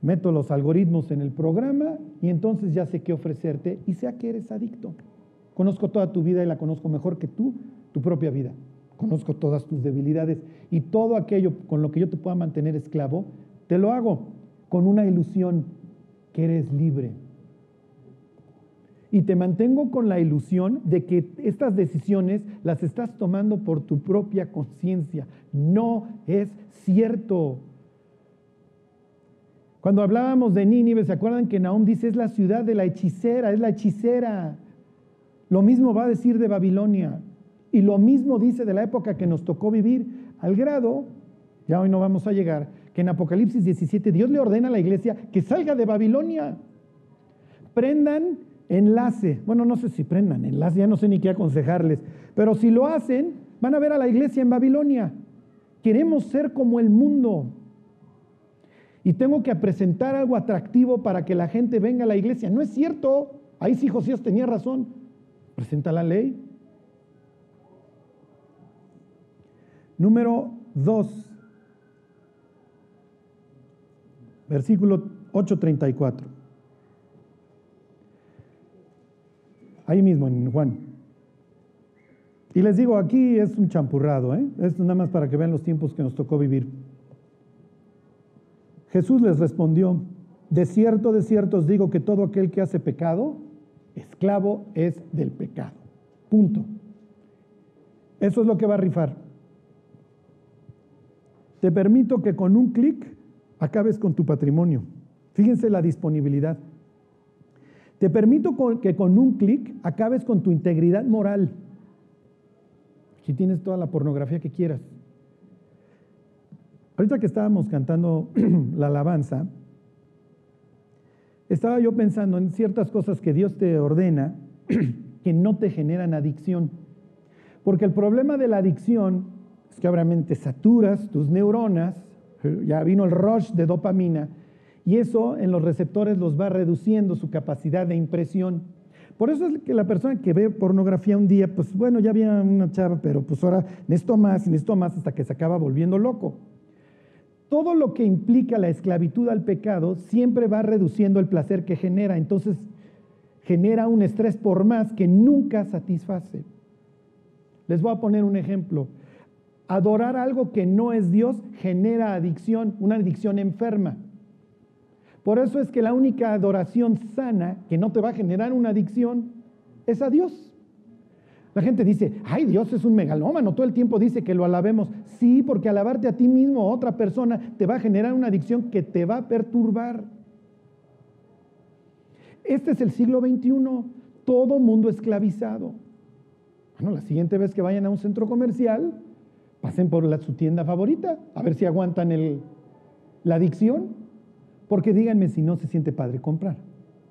Meto los algoritmos en el programa y entonces ya sé qué ofrecerte y sé que eres adicto. Conozco toda tu vida y la conozco mejor que tú, tu propia vida conozco todas tus debilidades y todo aquello con lo que yo te pueda mantener esclavo, te lo hago con una ilusión que eres libre. Y te mantengo con la ilusión de que estas decisiones las estás tomando por tu propia conciencia. No es cierto. Cuando hablábamos de Nínive, ¿se acuerdan que Nahum dice es la ciudad de la hechicera, es la hechicera? Lo mismo va a decir de Babilonia. Y lo mismo dice de la época que nos tocó vivir, al grado, ya hoy no vamos a llegar, que en Apocalipsis 17 Dios le ordena a la iglesia que salga de Babilonia. Prendan enlace. Bueno, no sé si prendan enlace, ya no sé ni qué aconsejarles, pero si lo hacen, Van a ver a la iglesia en Babilonia. Queremos ser como el mundo. Y tengo que presentar algo atractivo para que la gente venga a la iglesia. No es cierto. Ahí sí Josías tenía razón. Presenta la ley. Número 2. Versículo 8:34. Ahí mismo en Juan. Y les digo, aquí es un champurrado, ¿eh? Esto nada más para que vean los tiempos que nos tocó vivir. Jesús les respondió, de cierto, de cierto os digo que todo aquel que hace pecado, esclavo es del pecado. Punto. Eso es lo que va a rifar. Te permito que con un clic acabes con tu patrimonio. Fíjense la disponibilidad. Te permito que con un clic acabes con tu integridad moral. Aquí tienes toda la pornografía que quieras. Ahorita que estábamos cantando *clears throat* la alabanza, estaba yo pensando en ciertas cosas que Dios te ordena *clears throat* que no te generan adicción. Porque el problema de la adicción es que obviamente saturas tus neuronas, ya vino el rush de dopamina, y eso en los receptores los va reduciendo su capacidad de impresión. Por eso es que la persona que ve pornografía un día, pues bueno, ya había una chava, pero pues ahora necesito más y necesito más hasta que se acaba volviendo loco todo lo que implica la esclavitud al pecado siempre va reduciendo el placer que genera. Entonces genera un estrés por más que nunca satisface. Les voy a poner un ejemplo. Adorar algo que no es Dios genera adicción, una adicción enferma. Por eso es que la única adoración sana que no te va a generar una adicción es a Dios. La gente dice, ay, Dios es un megalómano, todo el tiempo dice que lo alabemos. Sí, porque alabarte a ti mismo o a otra persona te va a generar una adicción que te va a perturbar. Este es el siglo XXI, todo mundo esclavizado. Bueno, la siguiente vez que vayan a un centro comercial, pasen por su tienda favorita, a ver si aguantan el, la adicción. Porque díganme si no se siente padre comprar.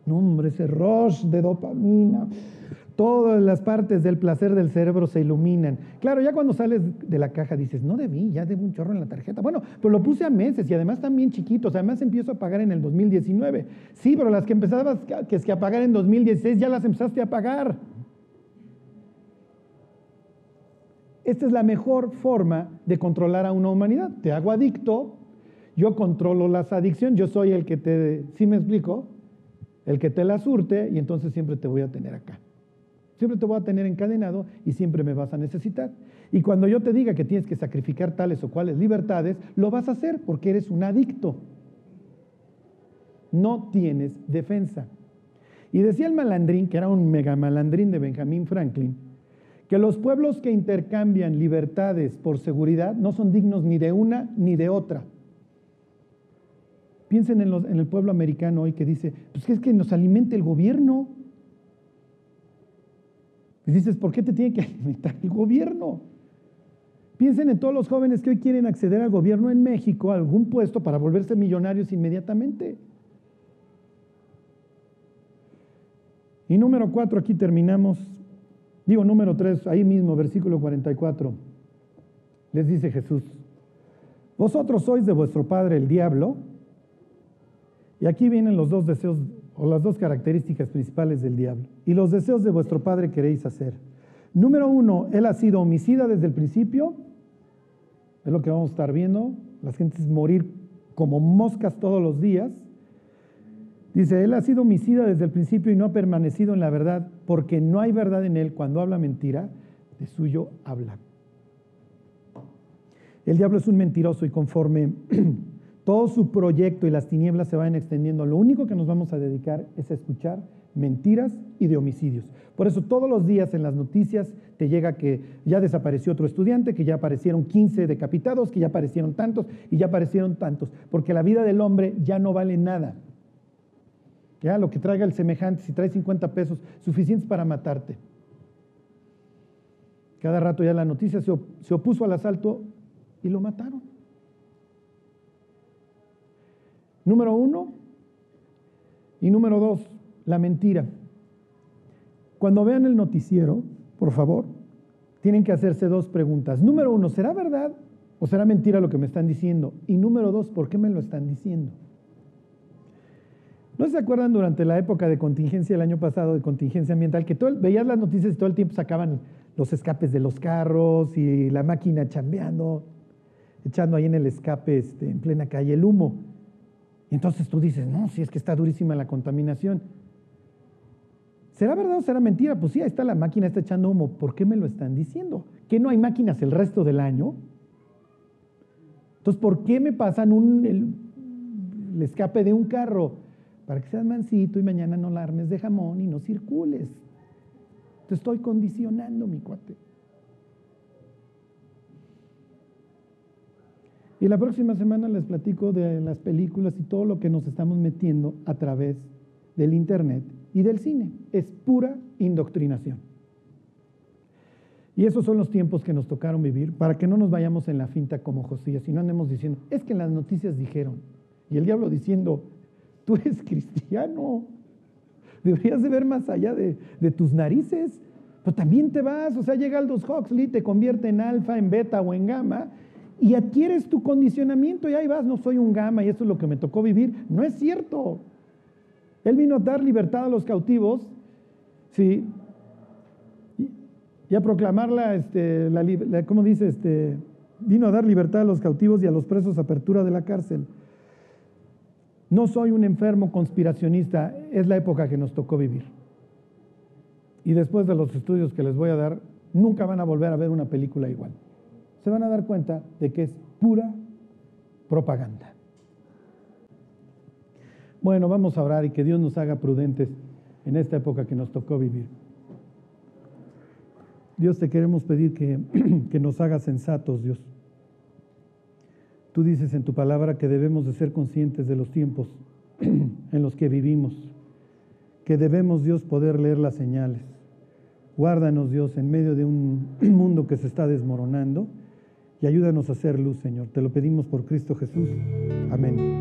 No, hombre, ese rush de dopamina todas las partes del placer del cerebro se iluminan. Claro, ya cuando sales de la caja dices, no debí, ya debo un chorro en la tarjeta. Bueno, pero lo puse a meses y además bien chiquitos. Además empiezo a pagar en el 2019. Sí, pero las que empezabas que que a pagar en 2016 ya las empezaste a pagar. Esta es la mejor forma de controlar a una humanidad. Te hago adicto, yo controlo las adicciones, yo soy el que te, ¿sí me explico? El que te la surte y entonces siempre te voy a tener acá. Siempre te voy a tener encadenado y siempre me vas a necesitar. Y cuando yo te diga que tienes que sacrificar tales o cuales libertades, lo vas a hacer porque eres un adicto. No tienes defensa. Y decía el malandrín, que era un mega malandrín de Benjamin Franklin, que los pueblos que intercambian libertades por seguridad no son dignos ni de una ni de otra. Piensen en, el pueblo americano hoy que dice, pues que es que nos alimente el gobierno. Y dices, ¿por qué te tiene que *laughs* alimentar el gobierno? Piensen en todos los jóvenes que hoy quieren acceder al gobierno en México, a algún puesto para volverse millonarios inmediatamente. Y número cuatro, aquí terminamos. Digo número tres, ahí mismo, versículo 44. Les dice Jesús, vosotros sois de vuestro padre el diablo. Y aquí vienen los dos deseos o las dos características principales del diablo. Y los deseos de vuestro padre queréis hacer. Número uno, él ha sido homicida desde el principio. Es lo que vamos a estar viendo. Las gentes morir como moscas todos los días. Dice, él ha sido homicida desde el principio y no ha permanecido en la verdad, porque no hay verdad en él. Cuando habla mentira, de suyo habla. El diablo es un mentiroso y conforme *clears throat* todo su proyecto y las tinieblas se van extendiendo. Lo único que nos vamos a dedicar es a escuchar mentiras y de homicidios. Por eso todos los días en las noticias te llega que ya desapareció otro estudiante, que ya aparecieron 15 decapitados, que ya aparecieron tantos y ya aparecieron tantos, porque la vida del hombre ya no vale nada. Ya lo que traiga el semejante, si trae 50 pesos, suficientes para matarte. Cada rato ya la noticia se opuso al asalto y lo mataron. Número uno. Y número dos, la mentira. Cuando vean el noticiero, por favor, tienen que hacerse dos preguntas. Número uno, ¿será verdad o será mentira lo que me están diciendo? Y número dos, ¿por qué me lo están diciendo? ¿No se acuerdan durante la época de contingencia el año pasado, de contingencia ambiental, que todo, veías las noticias y todo el tiempo sacaban los escapes de los carros y la máquina chambeando, echando ahí en el escape este, en plena calle el humo? Y entonces tú dices, no, si es que está durísima la contaminación. ¿Será verdad o será mentira? Pues sí, ahí está la máquina, está echando humo. ¿Por qué me lo están diciendo? ¿Que no hay máquinas el resto del año? Entonces, ¿por qué me pasan un, el escape de un carro? Para que seas mansito y mañana no la armes de jamón y no circules. Te estoy condicionando, mi cuate. Y la próxima semana les platico de las películas y todo lo que nos estamos metiendo a través del Internet y del cine. Es pura indoctrinación. Y esos son los tiempos que nos tocaron vivir para que no nos vayamos en la finta como Josías y no andemos diciendo, es que las noticias dijeron. Y el diablo diciendo, Tú eres cristiano. Deberías de ver más allá de, tus narices. Pero también te vas, o sea, llega Aldous Huxley, te convierte en alfa, en beta o en gamma y adquieres tu condicionamiento y ahí vas, no soy un gamma y eso es lo que me tocó vivir. No es cierto. Él vino a dar libertad a los cautivos, ¿sí? Y a proclamarla, este, la, ¿cómo dice? Este, vino a dar libertad a los cautivos y a los presos, apertura de la cárcel. No soy un enfermo conspiracionista, es la época que nos tocó vivir. Y después de los estudios que les voy a dar, nunca van a volver a ver una película igual. Se van a dar cuenta de que es pura propaganda. Bueno, vamos a orar y que Dios nos haga prudentes en esta época que nos tocó vivir. Dios te queremos pedir que, *clears throat* que nos haga sensatos, Dios. Tú dices en tu palabra que debemos de ser conscientes de los tiempos *clears throat* en los que vivimos, que debemos Dios poder leer las señales. Guárdanos Dios en medio de un *clears throat* mundo que se está desmoronando y ayúdanos a hacer luz, Señor. Te lo pedimos por Cristo Jesús. Amén.